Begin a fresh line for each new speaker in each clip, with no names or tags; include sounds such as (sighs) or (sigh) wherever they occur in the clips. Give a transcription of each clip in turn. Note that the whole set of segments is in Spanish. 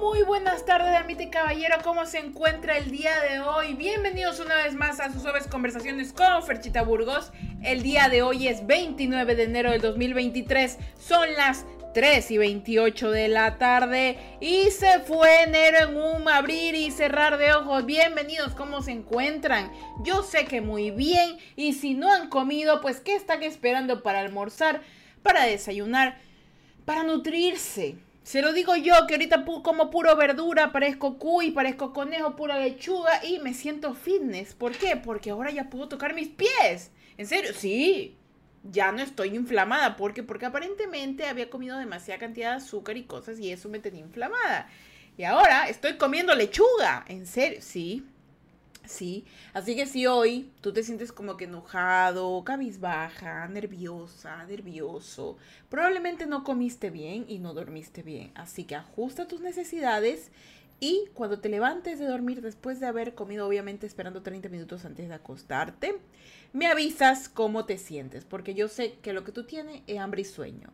Muy buenas tardes, amite caballero. ¿Cómo se encuentra el día de hoy? Bienvenidos una vez más a sus suaves conversaciones con Ferchita Burgos. El día de hoy es 29 de enero del 2023. Son las 3 y 28 de la tarde. Y se fue enero en un abrir y cerrar de ojos. Bienvenidos, ¿cómo se encuentran? Yo sé que muy bien. Y si no han comido, pues ¿qué están esperando para almorzar? Para desayunar, para nutrirse se lo digo yo, que ahorita como puro verdura, parezco cuy, parezco conejo, pura lechuga y me siento fitness. ¿Por qué? Porque ahora ya puedo tocar mis pies. ¿En serio? Sí. Ya no estoy inflamada. ¿Por qué? Porque aparentemente había comido demasiada cantidad de azúcar y cosas y eso me tenía inflamada. Y ahora estoy comiendo lechuga. ¿En serio? Sí. Sí, así que si hoy tú te sientes como que enojado, cabizbaja, nerviosa, nervioso, probablemente no comiste bien y no dormiste bien. Así que ajusta tus necesidades y cuando te levantes de dormir después de haber comido, obviamente esperando 30 minutos antes de acostarte, me avisas cómo te sientes, porque yo sé que lo que tú tienes es hambre y sueño.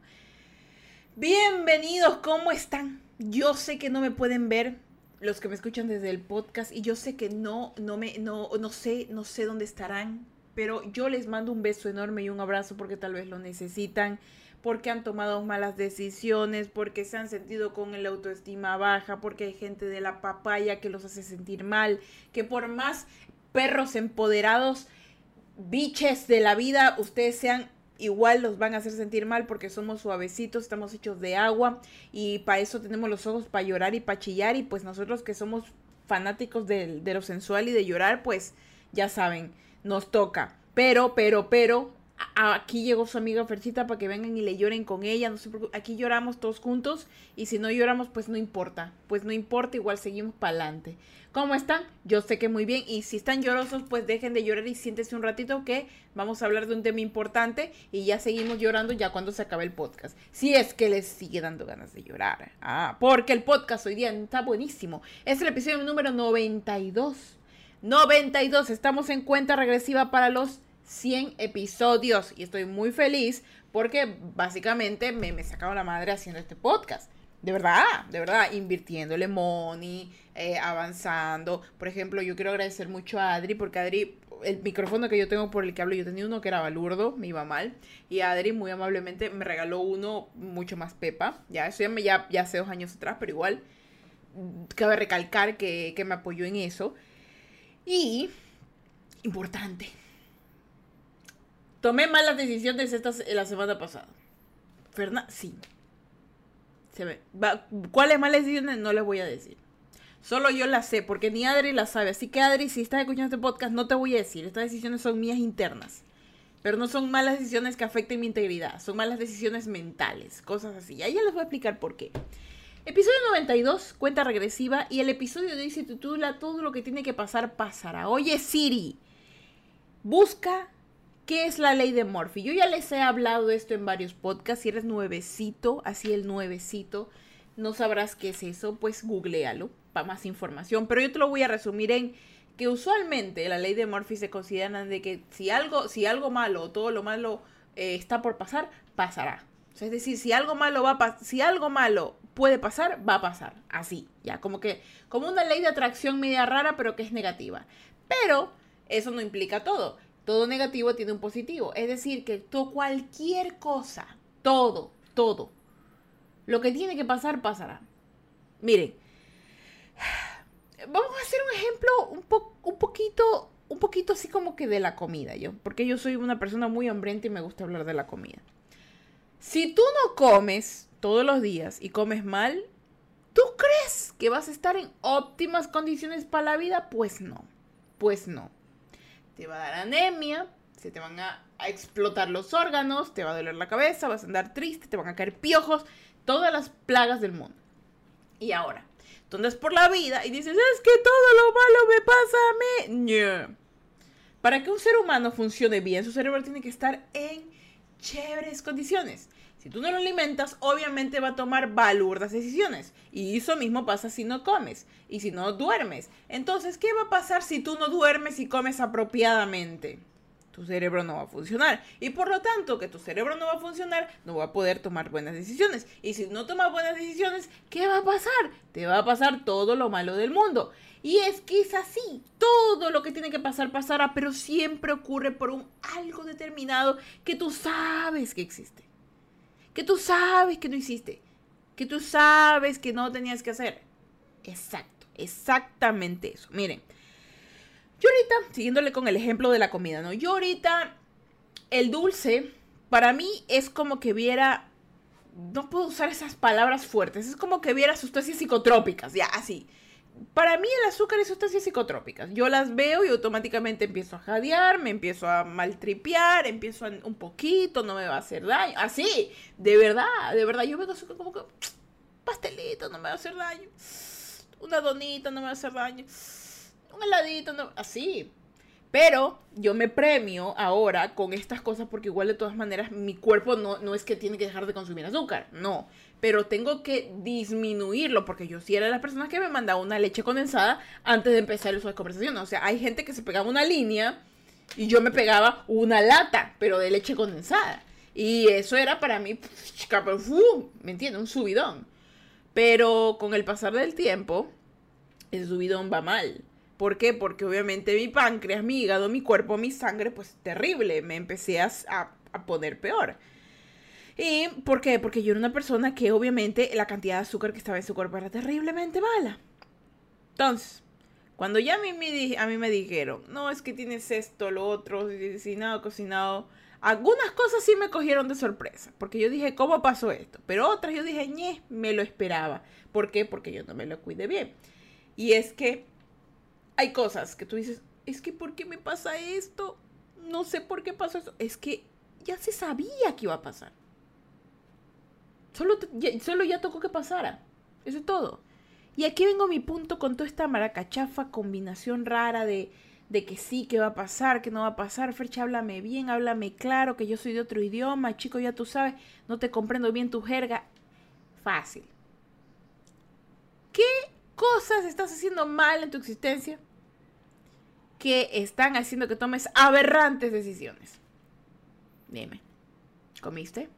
Bienvenidos, ¿cómo están? Yo sé que no me pueden ver, los que me escuchan desde el podcast y yo sé que no, no me, no, no sé, no sé dónde estarán, pero yo les mando un beso enorme y un abrazo porque tal vez lo necesitan, porque han tomado malas decisiones, porque se han sentido con el autoestima baja, porque hay gente de la papaya que los hace sentir mal, que por más perros empoderados, biches de la vida, ustedes sean igual los van a hacer sentir mal porque somos suavecitos, estamos hechos de agua y para eso tenemos los ojos para llorar y para chillar y pues nosotros que somos fanáticos de, de, lo sensual y de llorar, pues ya saben, nos toca. Pero, pero, pero, aquí llegó su amiga Fercita para que vengan y le lloren con ella. No sé aquí lloramos todos juntos y si no lloramos, pues no importa. Pues no importa, igual seguimos para adelante. ¿Cómo están? Yo sé que muy bien. Y si están llorosos, pues dejen de llorar y siéntese un ratito que vamos a hablar de un tema importante y ya seguimos llorando ya cuando se acabe el podcast. Si es que les sigue dando ganas de llorar. Ah, porque el podcast hoy día está buenísimo. Es el episodio número 92. 92. Estamos en cuenta regresiva para los 100 episodios y estoy muy feliz porque básicamente me, me la madre haciendo este podcast. De verdad, de verdad, invirtiéndole money, eh, avanzando. Por ejemplo, yo quiero agradecer mucho a Adri porque Adri, el micrófono que yo tengo por el que hablo, yo tenía uno que era balurdo, me iba mal. Y Adri muy amablemente me regaló uno mucho más pepa. Ya, eso ya, ya, ya hace dos años atrás, pero igual cabe recalcar que, que me apoyó en eso. Y, importante, Tomé malas decisiones esta, la semana pasada. Ferna, sí. Se ve. ¿Cuáles malas decisiones? No les voy a decir. Solo yo las sé, porque ni Adri las sabe. Así que Adri, si estás escuchando este podcast, no te voy a decir. Estas decisiones son mías internas. Pero no son malas decisiones que afecten mi integridad. Son malas decisiones mentales. Cosas así. Ya, ya les voy a explicar por qué. Episodio 92, cuenta regresiva. Y el episodio de hoy Todo lo que tiene que pasar pasará. Oye Siri, busca ¿Qué es la ley de Murphy? Yo ya les he hablado de esto en varios podcasts. Si eres nuevecito, así el nuevecito, no sabrás qué es eso, pues googlealo para más información. Pero yo te lo voy a resumir en que usualmente la ley de Murphy se considera de que si algo, si algo malo o todo lo malo eh, está por pasar, pasará. es decir, si algo malo va a si algo malo puede pasar, va a pasar. Así, ya, como que, como una ley de atracción media rara, pero que es negativa. Pero eso no implica todo todo negativo tiene un positivo. Es decir, que cualquier cosa, todo, todo, lo que tiene que pasar, pasará. Miren, (sighs) vamos a hacer un ejemplo un, un poquito, un poquito así como que de la comida, yo, porque yo soy una persona muy hambrienta y me gusta hablar de la comida. Si tú no comes todos los días y comes mal, ¿tú crees que vas a estar en óptimas condiciones para la vida? Pues no, pues no te va a dar anemia, se te van a, explotar los órganos, te va a doler la cabeza, vas a andar triste, te van a caer piojos, todas las plagas del mundo. Y ahora, tú andas por la vida y dices, es que todo lo malo me pasa a mí. Para que un ser humano funcione bien, su cerebro tiene que estar en chéveres condiciones. Si tú no lo alimentas, obviamente va a tomar balurdas decisiones. Y eso mismo pasa si no comes y si no duermes. Entonces, ¿qué va a pasar si tú no duermes y comes apropiadamente? tu cerebro no va a funcionar. Y por lo tanto, que tu cerebro no va a funcionar, no va a poder tomar buenas decisiones. Y si no tomas buenas decisiones, ¿qué va a pasar? Te va a pasar todo lo malo del mundo. Y es que es así, todo lo que tiene que pasar pasará, pero siempre ocurre por un algo determinado que tú sabes que existe. Que tú sabes que no hiciste. Que tú sabes que no tenías que hacer. Exacto, exactamente eso. Miren, yo ahorita, siguiéndole con el ejemplo de la comida, ¿no? Yo ahorita, el dulce, para mí es como que viera, no puedo usar esas palabras fuertes, es como que viera sustancias psicotrópicas, ya, así. Para mí el azúcar es sustancias psicotrópicas. Yo las veo y automáticamente empiezo a jadear, me empiezo a maltripear, empiezo a un poquito, no me va a hacer daño. Así, de verdad, de verdad. Yo veo azúcar como que pastelito, no me va a hacer daño. Una donita no me va a hacer daño un heladito, así. Pero yo me premio ahora con estas cosas porque igual de todas maneras mi cuerpo no, no es que tiene que dejar de consumir azúcar, no. Pero tengo que disminuirlo porque yo sí era de las personas que me mandaba una leche condensada antes de empezar su conversación. O sea, hay gente que se pegaba una línea y yo me pegaba una lata, pero de leche condensada. Y eso era para mí, ¿me entiendes? Un subidón. Pero con el pasar del tiempo, el subidón va mal ¿Por qué? Porque obviamente mi páncreas, mi hígado, mi cuerpo, mi sangre, pues terrible. Me empecé a, a, poner peor. ¿Y por qué? Porque yo era una persona que obviamente la cantidad de azúcar que estaba en su cuerpo era terriblemente mala. Entonces, cuando ya a mí me, a mí me dijeron, no, es que tienes esto, lo otro, cocinado, cocinado, algunas cosas sí me cogieron de sorpresa, porque yo dije, ¿cómo pasó esto? Pero otras yo dije, ñe, me lo esperaba. ¿Por qué? Porque yo no me lo cuidé bien. Y es que hay cosas que tú dices, es que ¿por qué me pasa esto? No sé por qué pasó eso. Es que ya se sabía que iba a pasar. Solo, ya, solo ya tocó que pasara. Eso es todo. Y aquí vengo a mi punto con toda esta maracachafa combinación rara de, de que sí, que va a pasar, que no va a pasar. Fercha, háblame bien, háblame claro, que yo soy de otro idioma. Chico, ya tú sabes, no te comprendo bien tu jerga. Fácil. ¿Qué cosas estás haciendo mal en tu existencia que están haciendo que tomes aberrantes decisiones. Dime, ¿comiste?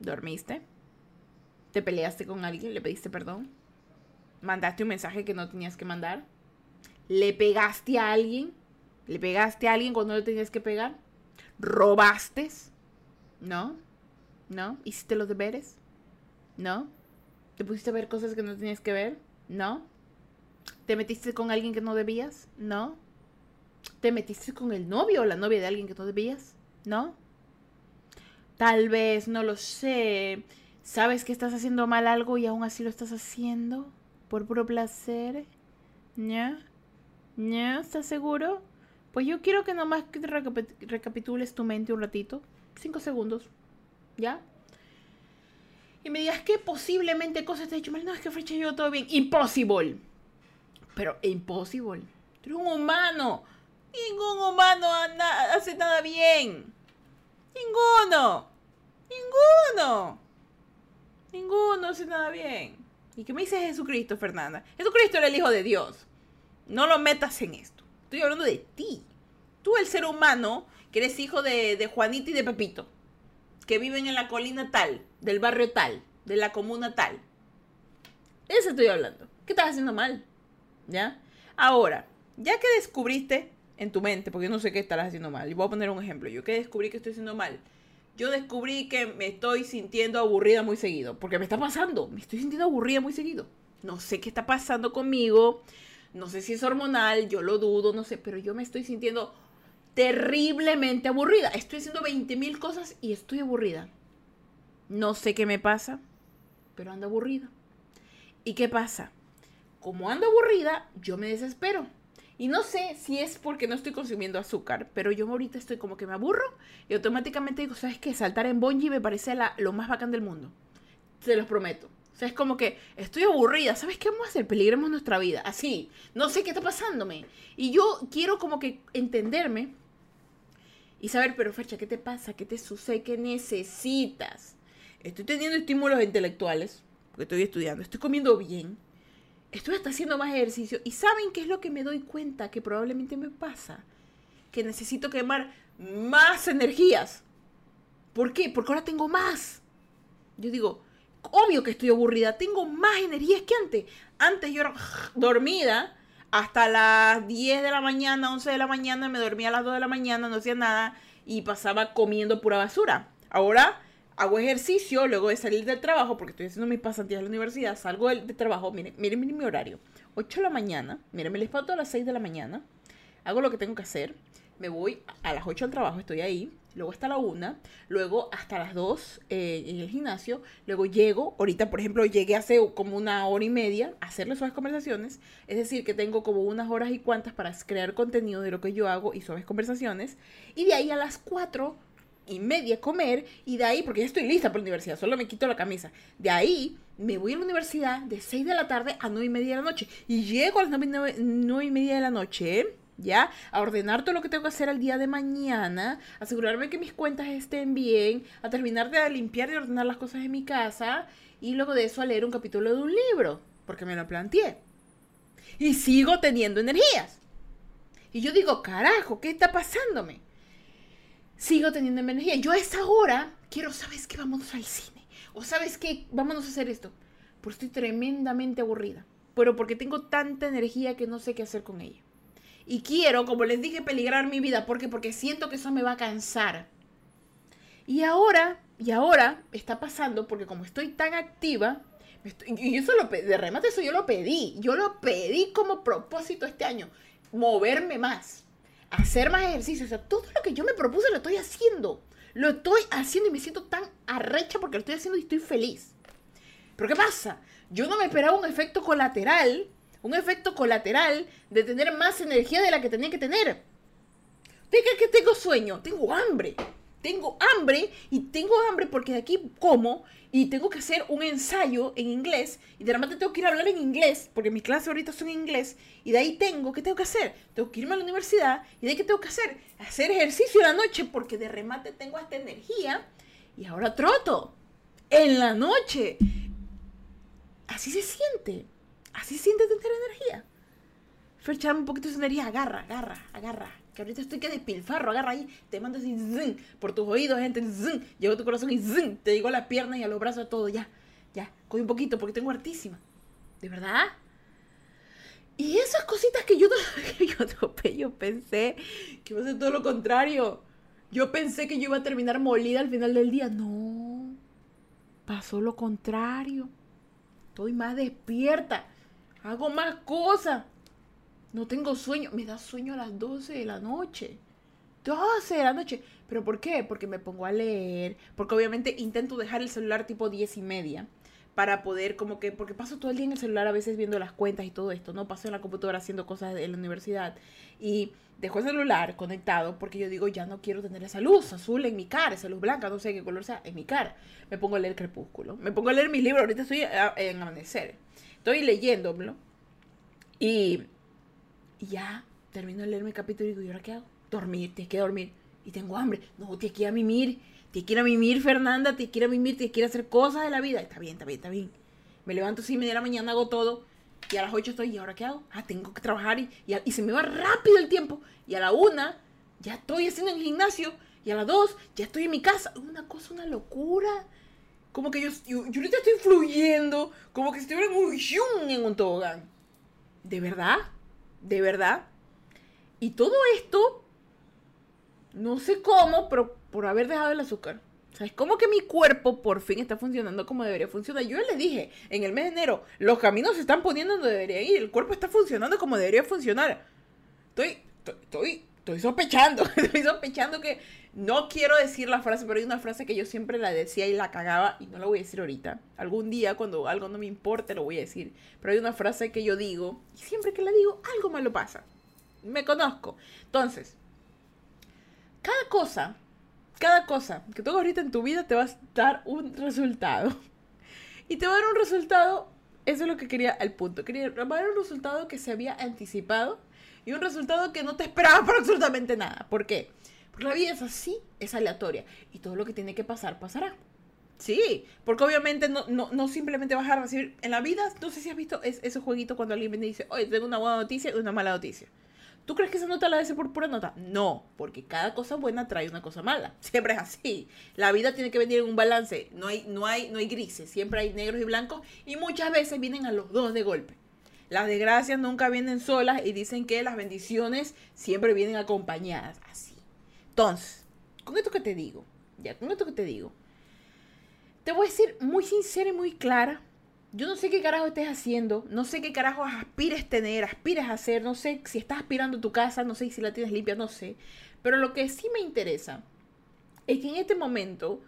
¿Dormiste? ¿Te peleaste con alguien? ¿Le pediste perdón? ¿Mandaste un mensaje que no tenías que mandar? ¿Le pegaste a alguien? ¿Le pegaste a alguien cuando no le tenías que pegar? ¿Robaste? ¿No? ¿No? ¿Hiciste los deberes? ¿No? ¿Te pusiste a ver cosas que no tenías que ver? ¿No? ¿Te metiste con alguien que no debías? ¿No? ¿Te metiste con el novio o la novia de alguien que no debías? ¿No? Tal vez, no lo sé. ¿Sabes que estás haciendo mal algo y aún así lo estás haciendo? ¿Por puro placer? ¿Ya? ¿Ya? ¿Estás seguro? Pues yo quiero que nomás recapitules tu mente un ratito. Cinco segundos. ¿Ya? y me digas que posiblemente cosas te he hecho mal. No, es que Frecha yo todo bien. Impossible. Pero impossible. Tú eres un humano. Ningún humano hace nada bien. Ninguno. Ninguno. Ninguno hace nada bien. ¿Y qué me dice Jesucristo, Fernanda? Jesucristo era el Hijo de Dios. No lo metas en esto. Estoy hablando de ti. Tú, el ser humano, que eres hijo de, de Juanita y de Pepito que viven en la colina tal, del barrio tal, de la comuna tal. Eso estoy hablando. ¿Qué estás haciendo mal? ¿Ya? Ahora, ya que descubriste en tu mente, porque yo no sé qué estarás haciendo mal, y voy a poner un ejemplo, yo que descubrí que estoy haciendo mal, yo descubrí que me estoy sintiendo aburrida muy seguido, porque me está pasando, me estoy sintiendo aburrida muy seguido. No sé qué está pasando conmigo, no sé si es hormonal, yo lo dudo, no sé, pero yo me estoy sintiendo terriblemente aburrida. Estoy haciendo 20 mil cosas y estoy aburrida. No sé qué me pasa, pero ando aburrida. ¿Y qué pasa? Como ando aburrida, yo me desespero. Y no sé si es porque no estoy consumiendo azúcar, pero yo ahorita estoy como que me aburro y automáticamente digo, ¿sabes qué? Saltar en bungee me parece lo más bacán del mundo. Se los prometo. O sea, es como que estoy aburrida. ¿Sabes qué vamos a hacer? Peligremos nuestra vida. Así. No sé qué está pasándome. Y yo quiero como que entenderme y saber, pero Fercha, ¿qué te pasa? ¿Qué te sucede? ¿Qué necesitas? Estoy teniendo estímulos intelectuales, porque estoy estudiando, estoy comiendo bien, estoy hasta haciendo más ejercicio. ¿Y saben qué es lo que me doy cuenta que probablemente me pasa? Que necesito quemar más energías. ¿Por qué? Porque ahora tengo más. Yo digo, obvio que estoy aburrida, tengo más energías que antes. Antes yo era dormida hasta las 10 de la mañana, 11 de la mañana, me dormía a las 2 de la mañana, no hacía nada y pasaba comiendo pura basura. Ahora hago ejercicio luego de salir del trabajo, porque estoy haciendo mis pasantías en la universidad, salgo del, trabajo, miren, miren, mi horario, 8 de la mañana, miren, me levanto a las 6 de la mañana, hago lo que tengo que hacer, me voy a las 8 al trabajo, estoy ahí, luego hasta la 1, luego hasta las 2 eh, en el gimnasio, luego llego, ahorita por ejemplo llegué hace como una hora y media a hacerle suaves conversaciones, es decir, que tengo como unas horas y cuantas para crear contenido de lo que yo hago y suaves conversaciones, y de ahí a las 4 y media comer, y de ahí, porque ya estoy lista para la universidad, solo me quito la camisa, de ahí me voy a la universidad de 6 de la tarde a 9 y media de la noche, y llego a las 9, 9 y media de la noche, ¿ya? A ordenar todo lo que tengo que hacer al día de mañana, asegurarme que mis cuentas estén bien, a terminar de limpiar y ordenar las cosas en mi casa y luego de eso a leer un capítulo de un libro, porque me lo planteé. Y sigo teniendo energías. Y yo digo, carajo, ¿qué está pasándome? Sigo teniendo energía. Yo a esa hora quiero, ¿sabes qué? Vámonos al cine. O ¿sabes qué? Vámonos a hacer esto. Porque estoy tremendamente aburrida. Pero porque tengo tanta energía que no sé qué hacer con ella. Y quiero, como les dije, peligrar mi vida. ¿Por qué? Porque siento que eso me va a cansar. Y ahora, y ahora está pasando porque como estoy tan activa, y eso lo de remate, eso yo lo pedí. Yo lo pedí como propósito este año. Moverme más. Hacer más ejercicio. O sea, todo lo que yo me propuse lo estoy haciendo. Lo estoy haciendo y me siento tan arrecha porque lo estoy haciendo y estoy feliz. Pero ¿qué pasa? Yo no me esperaba un efecto colateral un efecto colateral de tener más energía de la que tenía que tener. Diga que tengo sueño, tengo hambre. Tengo hambre y tengo hambre porque de aquí como y tengo que hacer un ensayo en inglés y de repente tengo que ir a hablar en inglés porque mis clases ahorita son en inglés y de ahí tengo, ¿qué tengo que hacer? Tengo que irme a la universidad y de ahí ¿qué tengo que hacer? Hacer ejercicio en la noche porque de remate tengo esta energía y ahora troto en la noche. Así se siente. Así sientes tener energía. Fercharme un poquito de energía, agarra, agarra, agarra. Que ahorita estoy que despilfarro, agarra ahí, te mando así, zing, por tus oídos, gente, zing, llegó tu corazón y zing, te llegó a la pierna y a los brazos, todo, ya, ya, coge un poquito porque tengo hartísima. ¿De verdad? Y esas cositas que yo, (laughs) yo, yo pensé que iba a ser todo lo contrario. Yo pensé que yo iba a terminar molida al final del día. No, pasó lo contrario. Estoy más despierta. Hago más cosas. No tengo sueño. Me da sueño a las 12 de la noche. 12 de la noche. ¿Pero por qué? Porque me pongo a leer. Porque obviamente intento dejar el celular tipo 10 y media. Para poder como que... Porque paso todo el día en el celular a veces viendo las cuentas y todo esto. No paso en la computadora haciendo cosas en la universidad. Y dejo el celular conectado porque yo digo, ya no quiero tener esa luz azul en mi cara, esa luz blanca, no sé qué color sea, en mi cara. Me pongo a leer Crepúsculo. Me pongo a leer mis libros. Ahorita estoy en Amanecer estoy leyéndolo y, ya termino de leer mi capítulo y digo, ¿y ahora qué hago? Dormir, tienes que dormir. Y tengo hambre. No, ir a mimir. Ir a mimir, Fernanda. Ir a mimir. Ir a hacer cosas de la vida. Está bien, está bien, está bien. Me levanto así media de la mañana, hago todo. Y a las 8 estoy, ¿y ahora qué hago? Ah, tengo que trabajar y, y, se me va rápido el tiempo. Y a la 1 ya estoy haciendo el gimnasio. Y a las 2 ya estoy en mi casa. Una cosa, una locura. Como que yo, yo, ahorita estoy fluyendo, como que estuviera en un en un tobogán. ¿De verdad? ¿De verdad? Y todo esto, no sé cómo, pero por haber dejado el azúcar. O sea, es como que mi cuerpo por fin está funcionando como debería funcionar. Yo le dije, en el mes de enero, los caminos se están poniendo donde debería ir. El cuerpo está funcionando como debería funcionar. Estoy, estoy sospechando, (laughs) estoy sospechando que no quiero decir la frase, pero hay una frase que yo siempre la decía y la cagaba y no la voy a decir ahorita. Algún día cuando algo no me importe lo voy a decir. Pero hay una frase que yo digo y siempre que la digo algo malo pasa. Me conozco. Entonces, cada cosa, cada cosa que tú ahorita en tu vida te va a dar un resultado. Y te va a dar un resultado, eso es lo que quería el punto. Quería dar un resultado que se había anticipado y un resultado que no te esperaba (laughs) por absolutamente nada. ¿Por qué? la vida es así, es aleatoria. Y todo lo que tiene que pasar, pasará. Sí, porque obviamente no, no, no simplemente bajar a decir, en la vida, no sé si has visto ese jueguito cuando alguien me dice, oye, tengo una buena noticia y una mala noticia. ¿Tú crees que esa nota la hace por pura nota? No, porque cada cosa buena trae una cosa mala. (laughs) Siempre es así. La vida tiene que venir en un balance. No hay, no hay, no hay grises. Siempre hay negros y blancos. Y muchas veces vienen a los dos de golpe. Las desgracias nunca vienen solas y dicen que las bendiciones siempre vienen acompañadas. Así. Entonces, con esto que te digo, ya, con esto que te digo, te voy a decir muy sincera y muy clara yo no sé qué carajo estés haciendo, no sé qué carajo aspires tener, aspires a hacer, no sé si estás aspirando tu casa, no sé si la tienes limpia, no sé. Pero lo que sí me interesa es que en este momento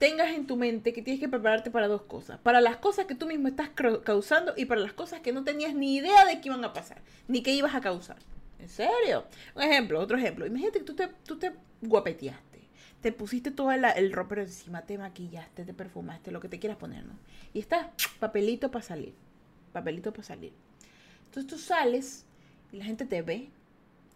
tengas en tu mente que tienes que prepararte para dos cosas. Para las cosas que tú mismo estás causando y para las cosas que no tenías ni idea de que iban a pasar, ni que ibas a causar. ¿En serio? Un ejemplo, otro ejemplo. Imagínate que tú te, tú te guapeteaste te pusiste todo el, el ropero encima, te maquillaste, te perfumaste, lo que te quieras poner, ¿no? Y está papelito para salir, papelito para salir. Entonces tú sales y la gente te ve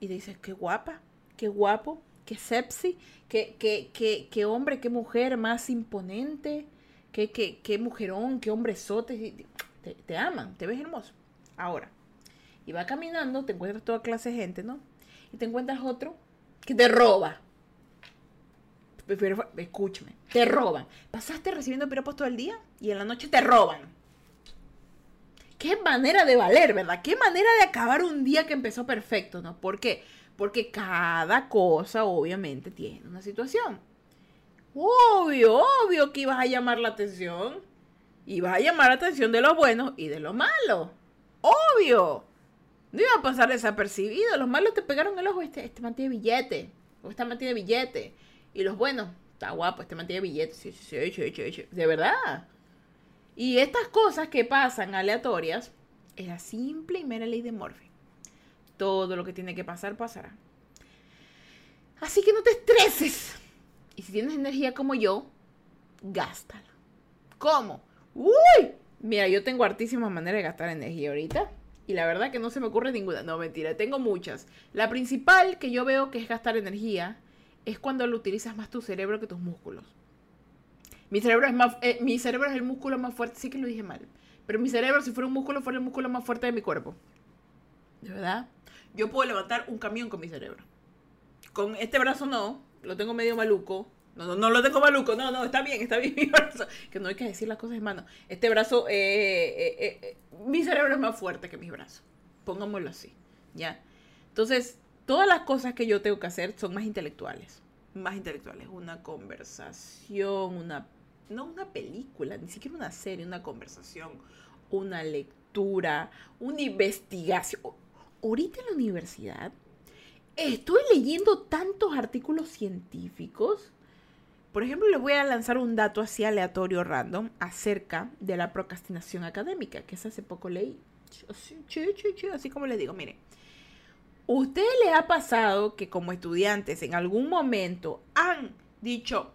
y te dice, qué guapa, qué guapo, qué sexy, qué, qué, qué, qué hombre, qué mujer más imponente, qué, qué, qué mujerón, qué hombre Te, te aman, te ves hermoso. Ahora, y va caminando, te encuentras toda clase de gente, ¿no? Y te encuentras otro que te roba escúchame, te roban. Pasaste recibiendo piropos todo el día y en la noche te roban. Qué manera de valer, ¿verdad? Qué manera de acabar un día que empezó perfecto, ¿no? ¿Por qué? Porque cada cosa obviamente tiene una situación. Obvio, obvio que ibas a llamar la atención. Ibas a llamar la atención de lo bueno y de lo malo. Obvio. No iba a pasar desapercibido. Los malos te pegaron el ojo. Este, este mantiene billete. O esta mantiene billete. Y los buenos, está guapo, este mantiene sí, sí, sí, sí, de verdad. Y estas cosas que pasan aleatorias es la simple y mera ley de Morphy. Todo lo que tiene que pasar, pasará. Así que no te estreses. Y si tienes energía como yo, gástala. ¿Cómo? ¡Uy! Mira, yo tengo hartísimas maneras de gastar energía ahorita. Y la verdad que no se me ocurre ninguna. No, mentira, tengo muchas. La principal que yo veo que es gastar energía es cuando lo utilizas más tu cerebro que tus músculos. Mi cerebro es, más, eh, mi cerebro es el músculo más fuerte, sí que lo dije mal. Pero mi cerebro, si fuera un músculo, fuera el músculo más fuerte de mi cuerpo. ¿De verdad? Yo puedo levantar un camión con mi cerebro. Con este brazo no, lo tengo medio maluco. No, no, no lo tengo maluco, no, no, está bien, está bien (laughs) mi brazo. Que no hay que decir las cosas en mano. Este brazo, eh, eh, mi cerebro es más fuerte que mi brazo. Pongámoslo así, ¿ya? Entonces, todas las cosas que yo tengo que hacer son más intelectuales. Más intelectuales. Una conversación, una. No una película, ni siquiera una serie, una conversación, una lectura, una investigación. Ahorita en la universidad estoy leyendo tantos artículos científicos. Por ejemplo, les voy a lanzar un dato así aleatorio random acerca de la procrastinación académica, que es hace poco leí. Así como les digo, miren, ¿Usted le ha pasado que como estudiantes en algún momento han dicho,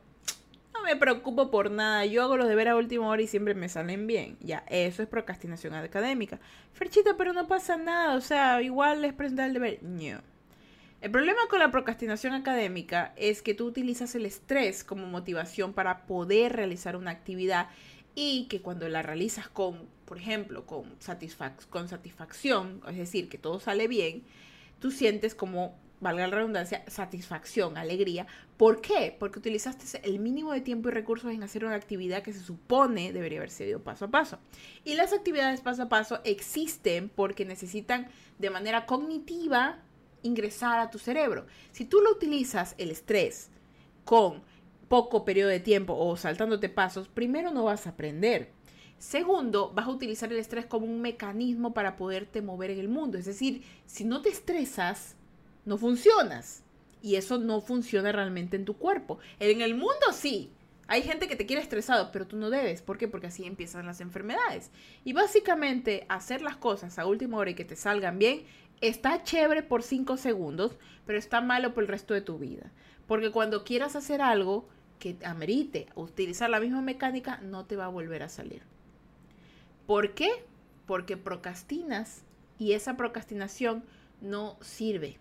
me preocupo por nada, yo hago los deberes a última hora y siempre me salen bien? Ya, eso es procrastinación académica. Ferchita, pero no pasa nada, o sea, igual les presentar el deber. No. El problema con la procrastinación académica es que tú utilizas el estrés como motivación para poder realizar una actividad y que cuando la realizas con, por ejemplo, con, con satisfacción, es decir, que todo sale bien, tú sientes como, valga la redundancia, satisfacción, alegría. ¿Por qué? Porque utilizaste el mínimo de tiempo y recursos en hacer una actividad que se supone debería haber sido paso a paso. Y las actividades paso a paso existen porque necesitan de manera cognitiva ingresar a tu cerebro. Si tú lo utilizas el estrés con poco periodo de tiempo o saltándote pasos, primero no vas a aprender. Segundo, vas a utilizar el estrés como un mecanismo para poderte mover en el mundo. Es decir, si no te estresas, no funcionas. Y eso no funciona realmente en tu cuerpo. En el mundo sí. Hay gente que te quiere estresado, pero tú no debes. ¿Por qué? Porque así empiezan las enfermedades. Y básicamente hacer las cosas a última hora y que te salgan bien está chévere por cinco segundos, pero está malo por el resto de tu vida. Porque cuando quieras hacer algo que amerite utilizar la misma mecánica, no te va a volver a salir. ¿Por qué? Porque procrastinas y esa procrastinación no sirve.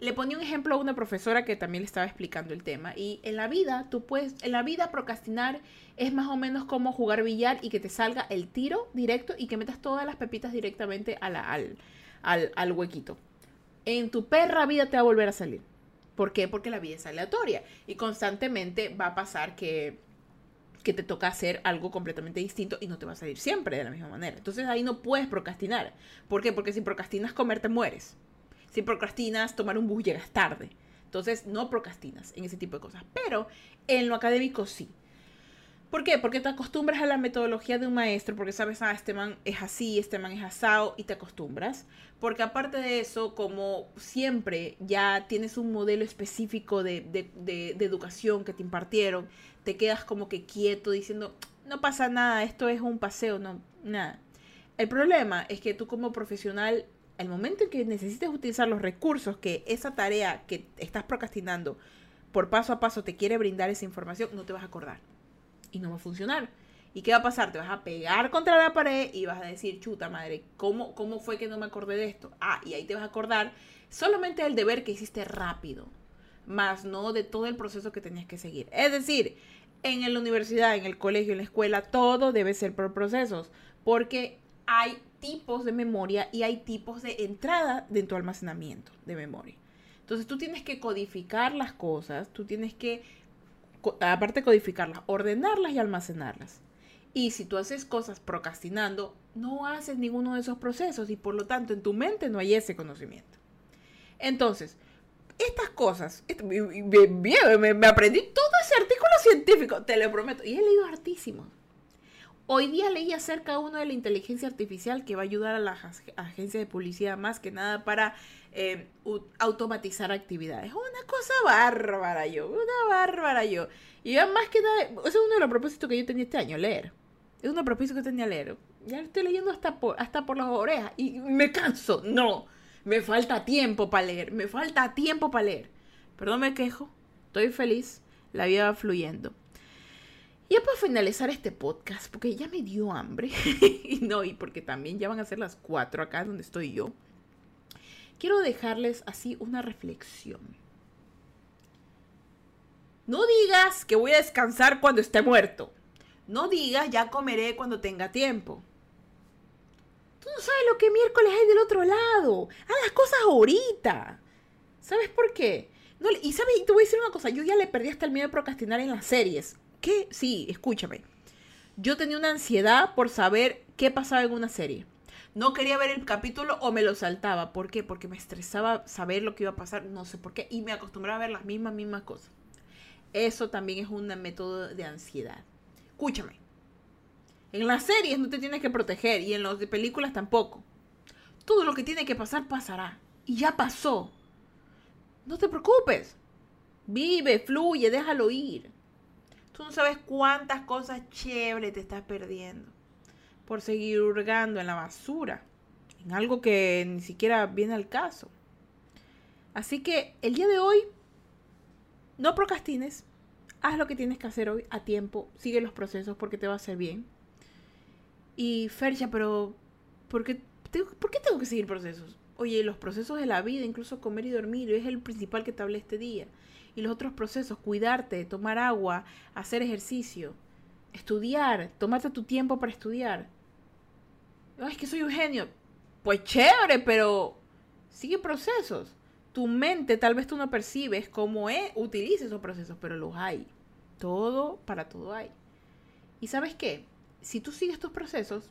Le ponía un ejemplo a una profesora que también le estaba explicando el tema y en la vida tú puedes, en la vida procrastinar es más o menos como jugar billar y que te salga el tiro directo y que metas todas las pepitas directamente al, al, al huequito. en tu perra vida te va a volver a salir. ¿Por qué? Porque la vida es aleatoria y constantemente va a pasar que, que te toca hacer algo completamente distinto y no te va a salir siempre de la misma manera. Entonces ahí no puedes procrastinar. ¿Por qué? Porque si procrastinas comer te mueres. Si procrastinas tomar un bus llegas tarde. Entonces no procrastinas en ese tipo de cosas. Pero en lo académico sí. ¿Por qué? Porque te acostumbras a la metodología de un maestro, porque sabes, ah, este man es así, este man es asado, y te acostumbras. Porque aparte de eso, como siempre ya tienes un modelo específico de, de, educación que te impartieron, te quedas como que quieto diciendo, no pasa nada, esto es un paseo, no, nada. El problema es que tú como profesional, el momento en que necesites utilizar los recursos que esa tarea que estás procrastinando por paso a paso te quiere brindar esa información, no te vas a acordar y no va a funcionar. ¿Y qué va a pasar? Te vas a pegar contra la pared y vas a decir, chuta madre, ¿cómo, ¿cómo fue que no me acordé de esto? Ah, y ahí te vas a acordar solamente del deber que hiciste rápido, más no de todo el proceso que tenías que seguir. Es decir, en la universidad, en el colegio, en la escuela, todo debe ser por procesos, porque hay tipos de memoria y hay tipos de entrada de tu almacenamiento de memoria. Entonces tú tienes que codificar las cosas, tú tienes que aparte de codificarlas, ordenarlas y almacenarlas. Y si tú haces cosas procrastinando, no haces ninguno de esos procesos y por lo tanto en tu mente no hay ese conocimiento. Entonces, estas cosas, me, me, aprendí todo ese artículo científico, te lo prometo, y he leído hartísimos. Hoy día leí acerca de uno de la inteligencia artificial que va a ayudar a las agencias de publicidad más que nada para eh, automatizar actividades. Una cosa bárbara yo, una bárbara yo. Y ya más que nada, ese es uno de los propósitos que yo tenía este año, leer. Es uno de los propósitos que tenía leer. Ya estoy leyendo hasta hasta por las orejas y me canso. No, me falta tiempo para leer, me falta tiempo para leer. Pero no me quejo, estoy feliz, la vida va fluyendo. Ya para finalizar este podcast, porque ya me dio hambre, (laughs) y no, y porque también ya van a ser las 4 acá donde estoy yo, quiero dejarles así una reflexión. No digas que voy a descansar cuando esté muerto. No digas ya comeré cuando tenga tiempo. Tú no sabes lo que miércoles hay del otro lado. Haz las cosas ahorita. ¿Sabes por qué? No, y sabes, te voy a decir una cosa, yo ya le perdí hasta el miedo de procrastinar en las series. ¿Qué? Sí, escúchame. Yo tenía una ansiedad por saber qué pasaba en una serie. No quería ver el capítulo o me lo saltaba. ¿Por qué? Porque me estresaba saber lo que iba a pasar, no sé por qué. Y me acostumbraba a ver las mismas, mismas cosas. Eso también es un método de ansiedad. Escúchame. En las series no te tienes que proteger y en las películas tampoco. Todo lo que tiene que pasar pasará. Y ya pasó. No te preocupes. Vive, fluye, déjalo ir. Tú no sabes cuántas cosas chéveres te estás perdiendo por seguir hurgando en la basura, en algo que ni siquiera viene al caso. Así que el día de hoy, no procrastines, haz lo que tienes que hacer hoy a tiempo, sigue los procesos porque te va a hacer bien. Y Fercha, pero ¿por qué, ¿por qué tengo que seguir procesos? Oye, los procesos de la vida, incluso comer y dormir, es el principal que te hablé este día y los otros procesos, cuidarte, tomar agua, hacer ejercicio, estudiar, tomarte tu tiempo para estudiar. Ay, es que soy un genio. Pues chévere, pero sigue procesos. Tu mente tal vez tú no percibes cómo es, utiliza esos procesos, pero los hay. Todo, para todo hay. ¿Y sabes qué? Si tú sigues estos procesos,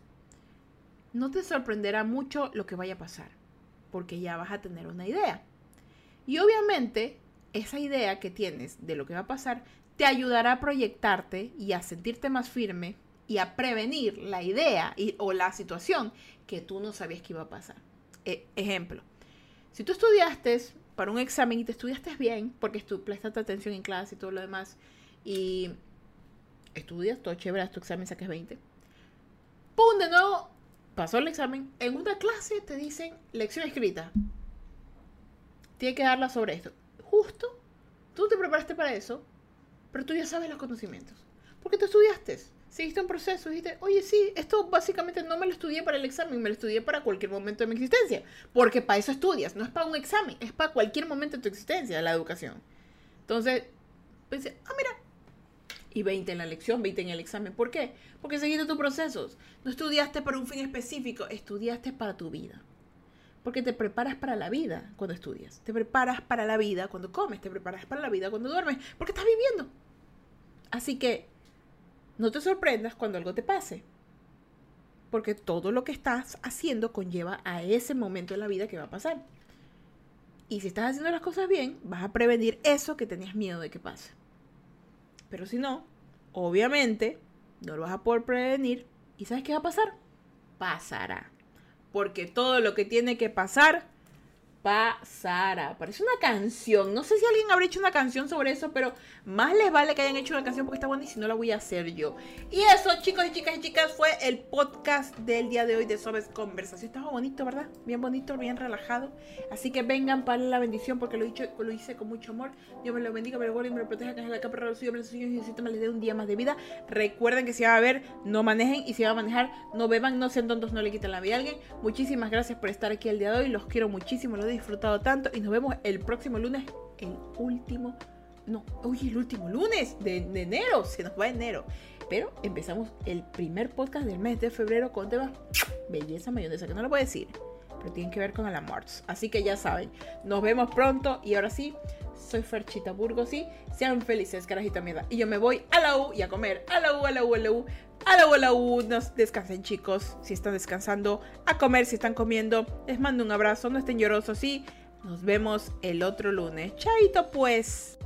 no te sorprenderá mucho lo que vaya a pasar, porque ya vas a tener una idea. Y obviamente esa idea que tienes de lo que va a pasar te ayudará a proyectarte y a sentirte más firme y a prevenir la idea o la situación que tú no sabías que iba a pasar. E, ejemplo, si tú estudiaste para un examen y te estudiaste bien, porque tú prestaste atención en clase y todo lo demás, y estudias, todo chévere, tu examen saques 20, ¡pum! De nuevo, pasó el examen. En una clase te dicen lección escrita. Tienes que darla sobre esto justo, tú te preparaste para eso, pero tú ya sabes los conocimientos. Porque tú estudiaste, seguiste un proceso, dijiste, oye, sí, esto básicamente no me lo estudié para el examen, me lo estudié para cualquier momento de mi existencia. Porque para eso estudias, no es para un examen, es para cualquier momento de tu existencia, la educación. Entonces, pensé, ah, mira, y 20 en la lección, 20 en el examen. ¿Por qué? Porque seguiste tus procesos. No estudiaste para un fin específico, estudiaste para tu vida Porque te preparas para la vida cuando estudias, te preparas para la vida cuando comes, te preparas para la vida cuando duermes, porque estás viviendo. Así que no te sorprendas cuando algo te pase, porque todo lo que estás haciendo conlleva a ese momento de la vida que va a pasar. Y si estás haciendo las cosas bien, vas a prevenir eso que tenías miedo de que pase. Pero si no, obviamente, no lo vas a poder prevenir. ¿Y sabes qué va a pasar? Pasará. Porque todo lo que tiene que pasar pasará. Parece una canción. No sé si alguien habrá hecho una canción sobre eso, pero más les vale que hayan hecho una canción porque está buena y si no la voy a hacer yo. Y eso, chicos y chicas y chicas, fue el podcast del día de hoy de Sobes Conversación. Estaba bonito, ¿verdad? Bien bonito, bien relajado. Así que vengan para la bendición porque lo, he dicho, lo hice con mucho amor. Dios me lo bendiga, me lo guarde y me lo proteja, que es la capa de los suyos, los suyos y me les dé un día más de vida. Recuerden que si va a ver, no manejen y si va a manejar, no beban, no sean tontos, no le quiten la vida a alguien. Muchísimas gracias por estar aquí el día de hoy. Los quiero muchísimo, lo disfrutado tanto y nos vemos el próximo lunes, el último, no, hoy el último lunes de, enero, se nos va enero. Pero empezamos el primer podcast del mes de febrero con temas belleza mayonesa, que no lo puedo decir, pero tienen que ver con el amor. Así que ya saben, nos vemos pronto y ahora sí, soy Ferchita Burgos y sean felices, carajita mierda. Y yo me voy a la U y a comer a la U, a la U, a la U. A la U, a la U, nos descansen chicos, si están descansando, a comer si están comiendo, les mando un abrazo, no estén llorosos y nos vemos el otro lunes. Chaito pues.